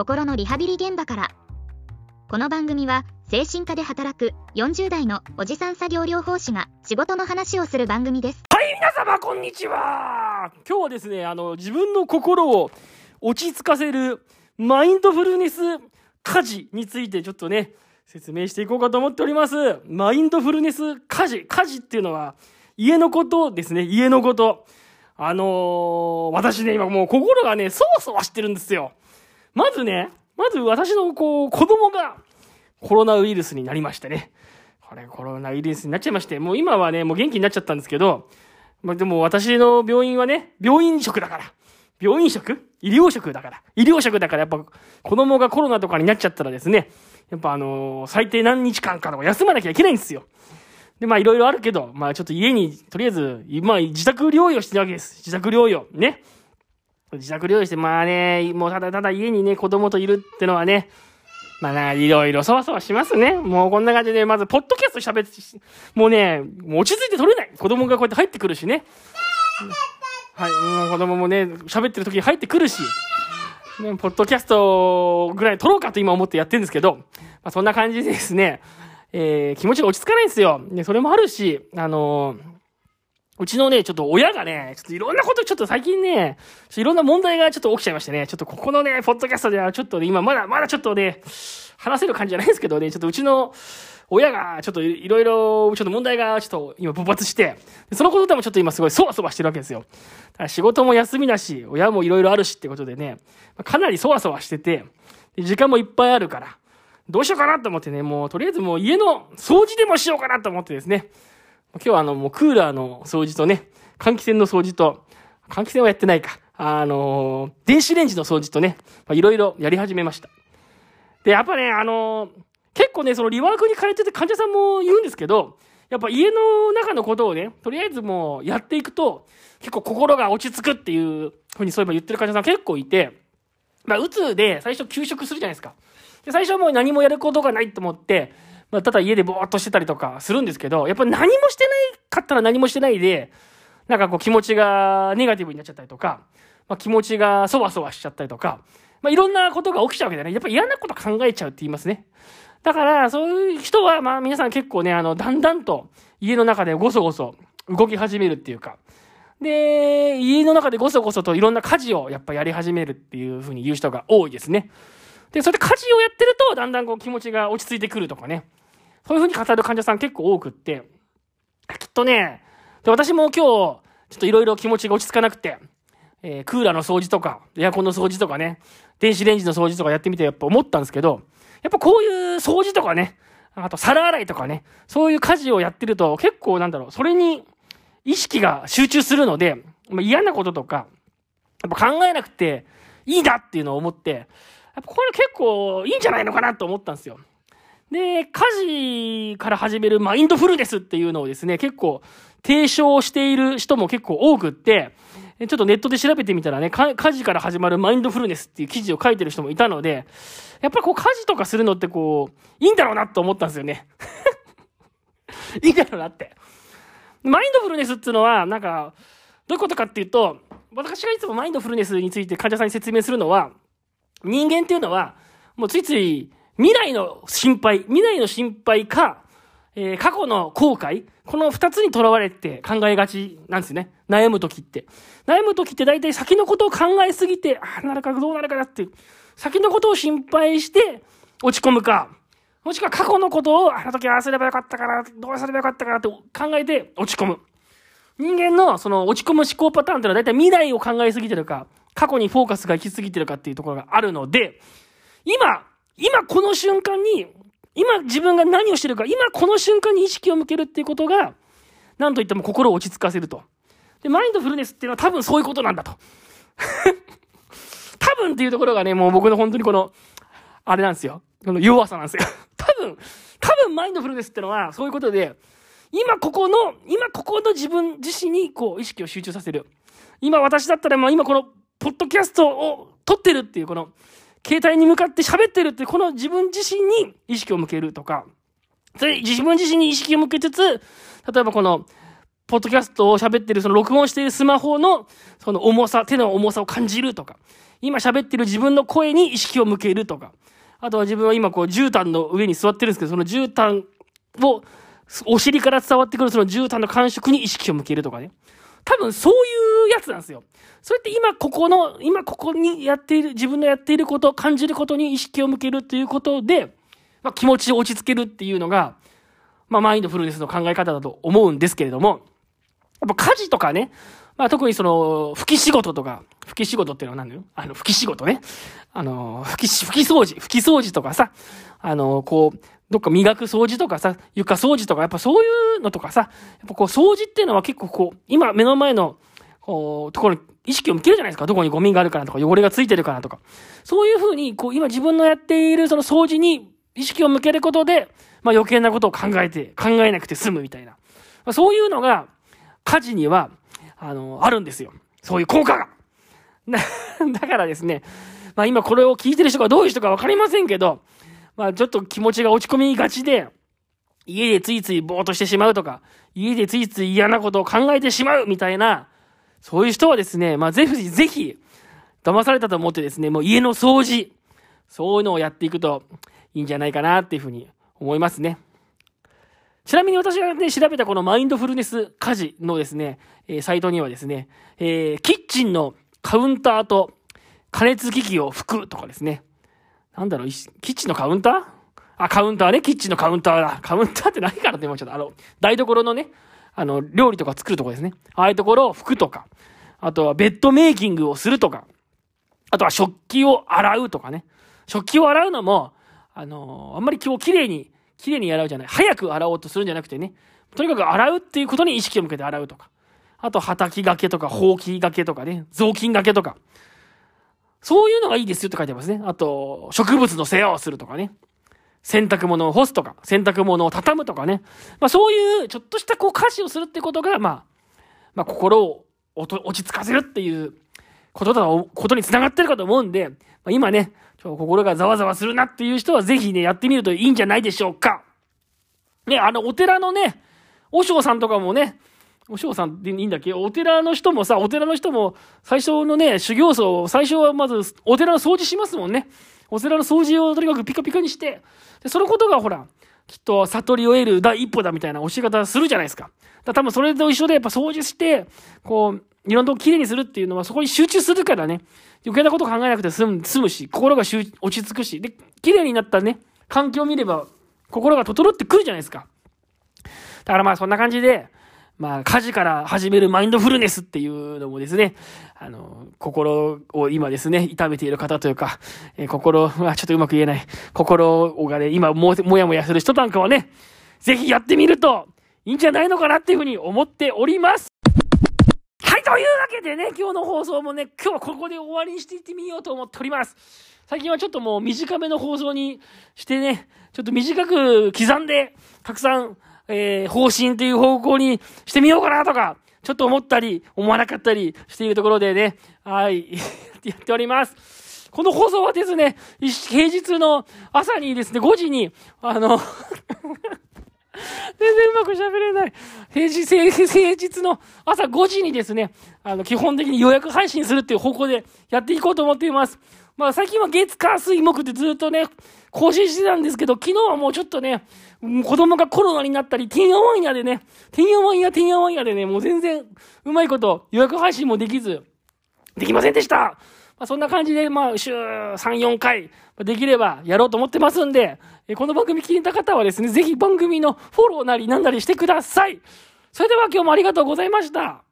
心のリハビリ現場からこの番組は精神科で働く40代のおじさん作業療法士が仕事の話をする番組ですはい、皆様、こんにちは。今日はですね、あの、自分の心を落ち着かせるマインドフルネス家事についてちょっとね、説明していこうかと思っております。マインドフルネス家事。家事っていうのは、家のことですね、家のこと。あのー私ね、今もう心がね、そわそわしてるんですよ。まずね、まず私のこう、子供がコロナウイルスになりましてね。これコロナウイルスになっちゃいまして、もう今はね、もう元気になっちゃったんですけど、まあ、でも私の病院はね、病院食だから。病院食？医療食だから。医療食だからやっぱ子供がコロナとかになっちゃったらですね、やっぱあのー最低何日間かとか休まなきゃいけないんですよ。で、まあいろいろあるけど、まあちょっと家に、とりあえず、まあ自宅療養してるわけです。自宅療養。ね。自宅療養して、まあね、もうただただ家にね、子供といるってのはね、まあな、いろいろそわそわしますね。もうこんな感じで、まず、ポッドキャスト喋って、もうね、もう落ち着いて撮れない。子供がこうやって入ってくるしね。はい、もう子供もね、喋ってる時に入ってくるし、ね、ポッドキャストぐらい撮ろうかと今思ってやってるんですけど、まあそんな感じでですね、えー、気持ちが落ち着かないんですよ。ね、それもあるし、あのーうちのね、ちょっと親がね、ちょっといろんなこと、ちょっと最近ね、ちょっといろんな問題がちょっと起きちゃいましてね、ちょっとここのね、ポッドキャストではちょっとね、今まだ、まだちょっとね、話せる感じじゃないですけどね、ちょっとうちの親がちょっといろいろ、ちょっと問題がちょっと今勃発して、そのことでもちょっと今すごいそわそわしてるわけですよ。だから仕事も休みだし、親もいろいろあるしってことでね、かなりそわそわしてて、時間もいっぱいあるから、どうしようかなと思ってね、もうとりあえずもう家の掃除でもしようかなと思ってですね、今日はあの、もうクーラーの掃除とね、換気扇の掃除と、換気扇はやってないか。あのー電子レンジの掃除とね、いろいろやり始めました。で、やっぱね、あのー結構ね、そのリワークに通ってて患者さんも言うんですけど、やっぱ家の中のことをね、とりあえずもうやっていくと、結構心が落ち着くっていうふうにそういえば言ってる患者さん結構いて、まあ、うつで最初休職するじゃないですか。で、最初はもう何もやることがないと思って、まあ、ただ家でぼーっとしてたりとかするんですけど、やっぱ何もしてないかったら何もしてないで、なんかこう気持ちがネガティブになっちゃったりとか、まあ、気持ちがそわそわしちゃったりとか、まあ、いろんなことが起きちゃうわけだね。やっぱ嫌なこと考えちゃうって言いますね。だから、そういう人は、まあ皆さん結構ね、あの、だんだんと家の中でごそごそ動き始めるっていうか、で、家の中でごそごそといろんな家事をやっぱやり始めるっていうふうに言う人が多いですね。で、それで家事をやってると、だんだんこう気持ちが落ち着いてくるとかね。そういうふうに語る患者さん結構多くって、きっとね、で私も今日、ちょっといろいろ気持ちが落ち着かなくて、えークーラーの掃除とか、エアコンの掃除とかね、電子レンジの掃除とかやってみてやっぱ思ったんですけど、やっぱこういう掃除とかね、あと皿洗いとかね、そういう家事をやってると結構なんだろう、それに意識が集中するので、まあ、嫌なこととか、やっぱ考えなくていいなっていうのを思って、やっぱこれ結構いいんじゃないのかなと思ったんですよ。で、家事から始めるマインドフルネスっていうのをですね、結構提唱している人も結構多くって、ちょっとネットで調べてみたらね、家事から始まるマインドフルネスっていう記事を書いてる人もいたので、やっぱりこう家事とかするのってこう、いいんだろうなと思ったんですよね。いいんだろうなって。マインドフルネスっていうのは、なんか、どういうことかっていうと、私がいつもマインドフルネスについて患者さんに説明するのは、人間っていうのは、もうついつい未来の心配、未来の心配か、えー過去の後悔、この二つにとらわれて考えがちなんですね。悩む時って。悩む時って大体先のことを考えすぎて、ああ、なるかどうなるかなっていう、先のことを心配して落ち込むか、もしくは過去のことを、あの時ああすればよかったから、どうすればよかったかなって考えて落ち込む。人間のその落ち込む思考パターンっていうのは大体未来を考えすぎてるか、過去にフォーカスが行き過ぎてるかっていうところがあるので、今、今この瞬間に、今自分が何をしてるか、今この瞬間に意識を向けるっていうことが、何と言っても心を落ち着かせると。で、マインドフルネスっていうのは多分そういうことなんだと。多分っていうところがね、もう僕の本当にこの、あれなんですよ。この弱さなんですよ。多分、多分マインドフルネスってのはそういうことで、今ここの、今ここの自分自身にこう意識を集中させる。今私だったら、まあ今この、ポッドキャストを撮ってるっていう、この、携帯に向かって喋ってるって、この自分自身に意識を向けるとか、それ自分自身に意識を向けつつ、例えばこの、ポッドキャストを喋ってる、その録音しているスマホの、その重さ、手の重さを感じるとか、今喋ってる自分の声に意識を向けるとか、あとは自分は今こう絨毯の上に座ってるんですけど、その絨毯を、お尻から伝わってくるその絨毯の感触に意識を向けるとかね。多分そういやつなんですよ。それって今ここの、今ここにやっている、自分のやっていること、感じることに意識を向けるということで、まあ、気持ちを落ち着けるっていうのが、まあ、マインドフルネスの考え方だと思うんですけれども、やっぱ家事とかね、まあ、特にその、拭き仕事とか、拭き仕事っていうのは何だよあの、拭き仕事ね。あの、拭き、拭き掃除、拭き掃除とかさ、あの、こう、どっか磨く掃除とかさ、床掃除とか、やっぱそういうのとかさ、やっぱこう掃除っていうのは結構こう、今目の前の、こう、ところに意識を向けるじゃないですか。どこにゴミがあるからとか、汚れがついてるからとか。そういうふうに、こう、今自分のやっているその掃除に意識を向けることで、まあ余計なことを考えて、考えなくて済むみたいな。まあ、そういうのが、家事には、あの、あるんですよ。そういう効果が。だからですね、まあ今これを聞いてる人がどういう人かわかりませんけど、まあちょっと気持ちが落ち込みがちで、家でついついぼーっとしてしまうとか、家でついつい嫌なことを考えてしまうみたいな、そういう人はですね、まあぜひ、ぜひ、騙されたと思ってですね、もう家の掃除、そういうのをやっていくといいんじゃないかなっていうふうに思いますね。ちなみに私がね、調べたこのマインドフルネス家事のですね、えー、サイトにはですね、えー、キッチンのカウンターと加熱機器を拭くとかですね。なんだろう、キッチンのカウンター？あ、カウンターね。キッチンのカウンターだ。カウンターって何かなって思っちゃった。あの、台所のね、あの、料理とか作るとこですね。ああいうところを拭くとか。あとはベッドメイキングをするとか。あとは食器を洗うとかね。食器を洗うのも、あのー、あんまり今日綺麗に、綺麗に洗うじゃない。早く洗おうとするんじゃなくてね。とにかく洗うっていうことに意識を向けて洗うとか。あと、畑掛けとか、ほうき掛けとかね。雑巾掛けとか。そういうのがいいですよって書いてますね。あと、植物の世話をするとかね。洗濯物を干すとか、洗濯物を畳むとかね。まあそういう、ちょっとしたこう家事をするってことが、まあ、まあ心を落ち着かせるっていうことだ、ことにつながってるかと思うんで、まあ、今ね、ちょ心がざわざわするなっていう人はぜひね、やってみるといいんじゃないでしょうか。ね、あの、お寺のね、和尚さんとかもね、お尚さんでいいんだっけ？お寺の人もさ、お寺の人も最初のね、修行僧、最初はまずお寺の掃除しますもんね。お寺の掃除をとにかくピカピカにして、で、そのことがほら、きっと悟りを得る第一歩だみたいな教え方するじゃないですか。だ多分それと一緒でやっぱ掃除して、こう、いろんなとこきれいにするっていうのはそこに集中するからね、余計なこと考えなくて済む済むし、心が落ち着くし、で、きれいになったね、環境を見れば、心が整ってくるじゃないですか。だからまあそんな感じで、まあ、家事から始めるマインドフルネスっていうのもですね、あの、心を今ですね、痛めている方というか、えー、心はちょっとうまく言えない、心がね、今も、もやもやする人なんかはね、ぜひやってみるといいんじゃないのかなっていうふうに思っております。はい、というわけでね、今日の放送もね、今日はここで終わりにしていってみようと思っております。最近はちょっともう短めの放送にしてね、ちょっと短く刻んで、たくさんえー、方針という方向にしてみようかなとか、ちょっと思ったり、思わなかったりしているところでね、はい、やっております。この放送はですね、平日の朝にですね、5時に、あの 全然うまく喋れない。平日、平日の朝5時にですね、あの、基本的に予約配信するっていう方向でやっていこうと思っています。まあ最近は月、火、水、木ってずっとね、更新してたんですけど、昨日はもうちょっとね、子供がコロナになったり、てんやわんやでね、てんやわんや、てんやわんやでね、もう全然うまいこと予約配信もできず、できませんでしたまあ、そんな感じで、まあ、週3、4回、できればやろうと思ってますんで、この番組聞いた方はですね、ぜひ番組のフォローなりなんなりしてください。それでは今日もありがとうございました。